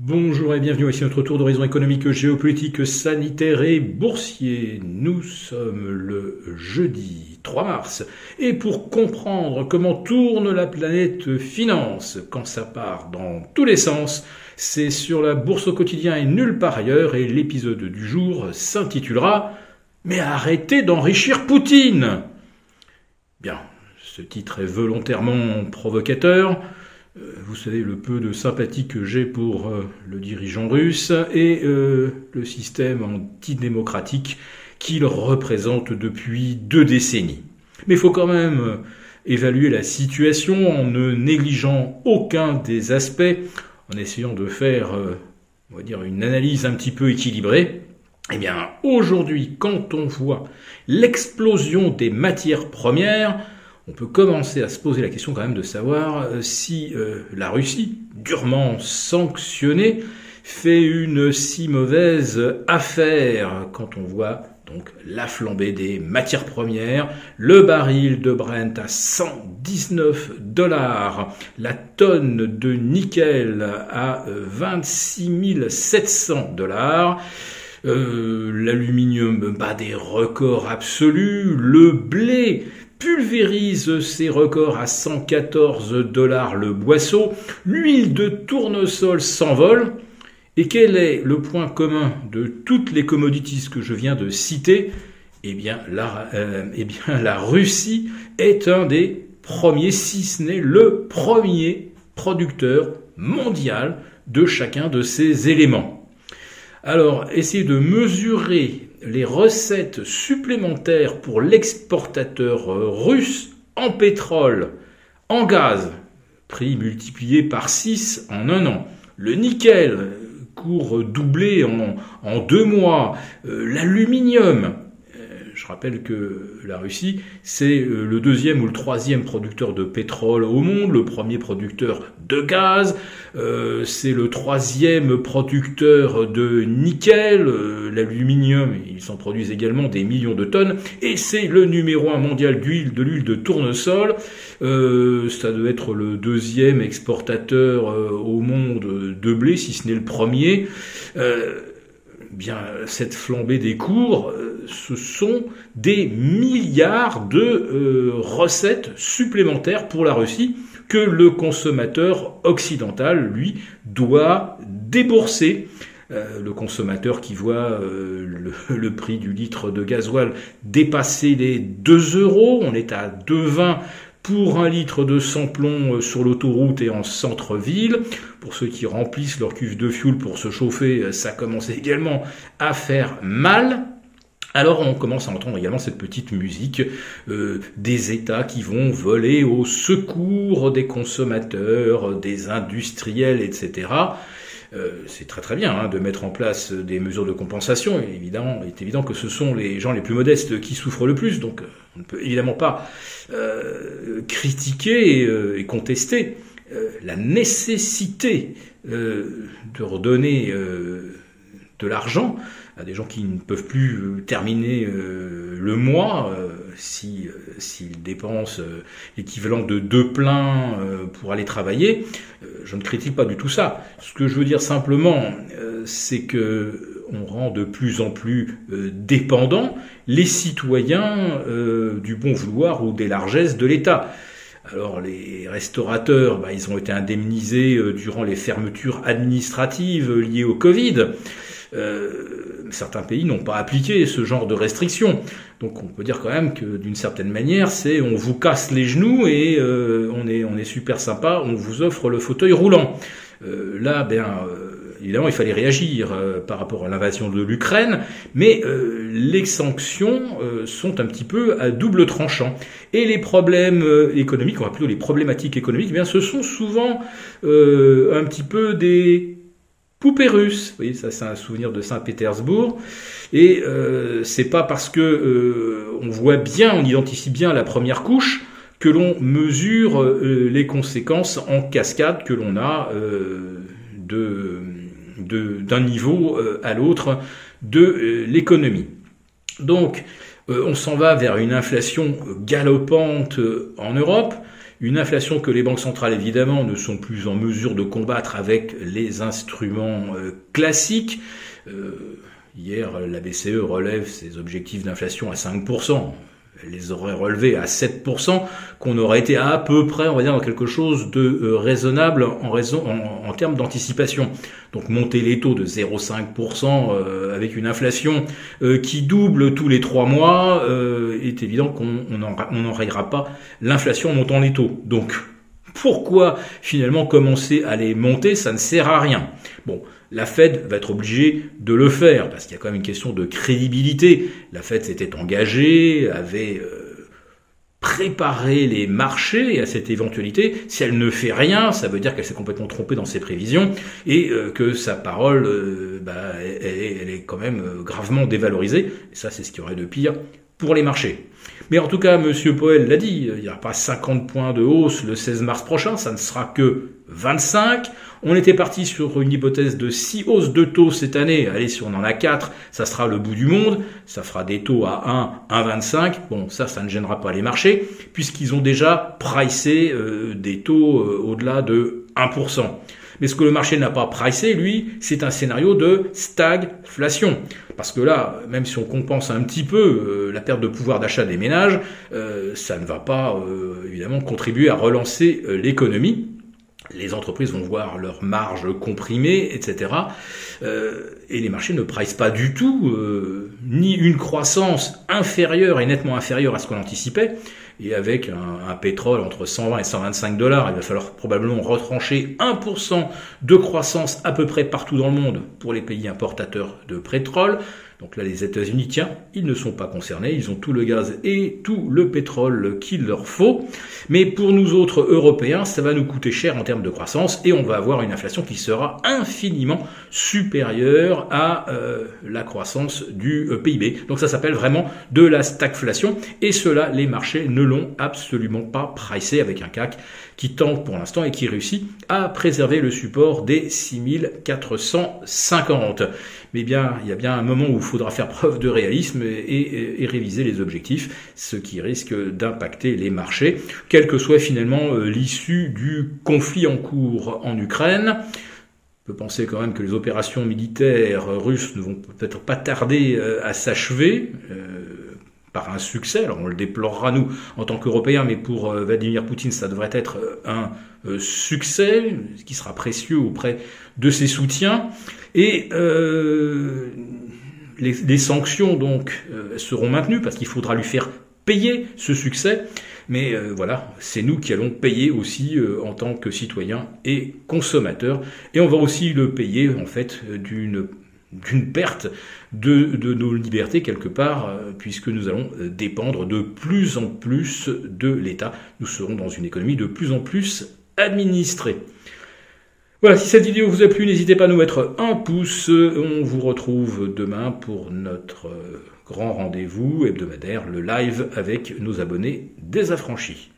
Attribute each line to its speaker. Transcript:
Speaker 1: Bonjour et bienvenue, ici notre tour d'horizon économique, géopolitique, sanitaire et boursier. Nous sommes le jeudi 3 mars et pour comprendre comment tourne la planète finance quand ça part dans tous les sens, c'est sur la bourse au quotidien et nulle part ailleurs et l'épisode du jour s'intitulera Mais arrêtez d'enrichir Poutine Bien, ce titre est volontairement provocateur. Euh, vous savez le peu de sympathie que j'ai pour euh, le dirigeant russe et euh, le système antidémocratique qu'il représente depuis deux décennies. Mais il faut quand même évaluer la situation en ne négligeant aucun des aspects, en essayant de faire, on dire, une analyse un petit peu équilibrée. Eh bien, aujourd'hui, quand on voit l'explosion des matières premières, on peut commencer à se poser la question quand même de savoir euh, si euh, la Russie, durement sanctionnée, fait une si mauvaise affaire quand on voit donc la flambée des matières premières, le baril de Brent à 119 dollars, la tonne de nickel à 26 700 dollars. Euh, l'aluminium bat des records absolus, le blé pulvérise ses records à 114 dollars le boisseau, l'huile de tournesol s'envole, et quel est le point commun de toutes les commodities que je viens de citer? Eh bien, la, euh, eh bien, la Russie est un des premiers, si ce n'est le premier producteur mondial de chacun de ces éléments. Alors, essayez de mesurer les recettes supplémentaires pour l'exportateur euh, russe en pétrole, en gaz, prix multiplié par 6 en un an. Le nickel, cours doublé en, deux mois. Euh, l'aluminium, rappelle que la Russie, c'est euh, le deuxième ou le troisième producteur de pétrole au monde, le premier producteur de gaz, euh, c'est le troisième producteur de nickel, euh, l'aluminium, ils s'en produisent également des millions de tonnes, et c'est le numéro un mondial d'huile, de l'huile de tournesol. ça doit être le deuxième exportateur au monde de blé, si ce n'est le premier bien cette flambée des cours, ce sont des milliards de euh, recettes supplémentaires pour la Russie que le consommateur occidental, lui, doit débourser. Euh, le consommateur qui voit le, le, prix du litre de gasoil dépasser les 2 euros, on est à 2,20 pour un litre de samplon euh, sur l'autoroute et en centre-ville. Pour ceux qui remplissent leur cuve de fuel pour se chauffer, euh, ça commence également à faire mal. Alors on commence à entendre également cette petite musique euh, des États qui vont voler au secours des consommateurs, des industriels, etc. Euh, c'est très très bien hein, de mettre en place des mesures de compensation. Et évidemment, il est évident que ce sont les gens les plus modestes qui souffrent le plus. Donc, euh, on ne peut évidemment pas critiquer et, contester la nécessité de redonner de l'argent à des gens qui ne peuvent plus terminer le mois si s'ils dépensent l'équivalent de deux pleins pour aller travailler je ne critique pas du tout ça. Ce que je veux dire simplement, euh, c'est que on rend de plus en plus euh, dépendants les citoyens euh, du bon vouloir ou des largesses de l'État. Alors les restaurateurs, bah, ils ont été indemnisés durant les fermetures administratives liées au Covid. Certains pays n'ont pas appliqué ce genre de restrictions. Donc on peut dire quand même que d'une certaine manière, c'est on vous casse les genoux et euh, on, est, on est super sympa, on vous offre le fauteuil roulant. Euh, là, ben, euh, évidemment, il fallait réagir par rapport à l'invasion de l'Ukraine, mais les sanctions sont un petit peu à double tranchant. Et les problèmes économiques, on va plutôt les problématiques économiques, eh bien, ce sont souvent un petit peu des poupée russe. Voyez, ça c'est un souvenir de Saint-Pétersbourg. Et euh, c'est pas parce que euh, on voit bien, on identifie bien la première couche que l'on mesure euh, les conséquences en cascade que l'on a euh, de d'un niveau à l'autre de l'économie. Donc, on s'en va vers une inflation galopante en Europe Une inflation que les banques centrales, évidemment, ne sont plus en mesure de combattre avec les instruments euh, classiques. Euh, hier, la BCE relève ses objectifs d'inflation à 5% les aurait relevés à 7%, qu'on aurait été à peu près, on va dire, dans quelque chose de euh, raisonnable en, raison, en, termes d'anticipation. Donc monter les taux de 0,5% euh, avec une inflation euh, qui double tous les trois mois, est évident qu'on n'enrayera pas l'inflation montant les taux. Donc pourquoi finalement commencer à les monter Ça ne sert à rien. Bon, la Fed va être obligée de le faire, parce qu'il y a quand même une question de crédibilité. La Fed s'était engagée, avait euh, préparé les marchés à cette éventualité. Si elle ne fait rien, ça veut dire qu'elle s'est complètement trompée dans ses prévisions et euh, que sa parole, euh, bah, elle, est quand même gravement dévalorisée. Et ça, c'est ce qu'il y aurait de pire pour les marchés. Mais en tout cas, M. Powell l'a dit, il n'y aura pas 50 points de hausse le 16 mars prochain, ça ne sera que 25. On était parti sur une hypothèse de 6 hausses de taux cette année. Allez, si on en a 4, ça sera le bout du monde. Ça fera des taux à 1, 1,25. Bon, ça, ça ne gênera pas les marchés, puisqu'ils ont déjà pricé euh, des taux euh, au-delà de 1%. Mais ce que le marché n'a pas pricé, lui, c'est un scénario de stagflation. Parce que là, même si on compense un petit peu euh, la perte de pouvoir d'achat des ménages, ça ne va pas évidemment contribuer à relancer l'économie les entreprises vont voir leurs marges comprimées, etc. Euh, et les marchés ne pricent pas du tout euh, ni une croissance inférieure et nettement inférieure à ce qu'on anticipait. Et avec un, un, pétrole entre 120 et 125 dollars, il va falloir probablement retrancher 1% de croissance à peu près partout dans le monde pour les pays importateurs de pétrole. Donc là, les États-Unis, tiens, ils ne sont pas concernés, ils ont tout le gaz et tout le pétrole qu'il leur faut. Mais pour nous autres Européens, ça va nous coûter cher en termes de croissance et on va avoir une inflation qui sera infiniment supérieure à euh, la croissance du euh, PIB. Donc ça s'appelle vraiment de la stagflation et cela, les marchés ne l'ont absolument pas pricé avec un CAC qui tente pour l'instant et qui réussit à préserver le support des 6450. Mais bien, il y a bien un moment où il faudra faire preuve de réalisme et, réviser les objectifs, ce qui risque d'impacter les marchés, quelle que soit finalement euh, l'issue du conflit en cours en Ukraine. On peut penser quand même que les opérations militaires russes ne vont peut-être pas tarder euh, à s'achever. Euh, par un succès. Alors on le déplorera nous en tant qu'Européens, mais pour euh, Vladimir Poutine, ça devrait être euh, un euh, succès qui sera précieux auprès de ses soutiens. Et les, sanctions donc seront maintenues parce qu'il faudra lui faire payer ce succès. Mais voilà, c'est nous qui allons payer aussi en tant que citoyens et consommateurs. Et on va aussi le payer en fait d'une d'une perte de, nos libertés quelque part, euh, puisque nous allons euh, dépendre de plus en plus de l'État. Nous serons dans une économie de plus en plus administrée. Voilà, si cette vidéo vous a plu, n'hésitez pas à nous mettre un pouce. On vous retrouve demain pour notre euh, grand rendez-vous hebdomadaire, le live avec nos abonnés désaffranchis.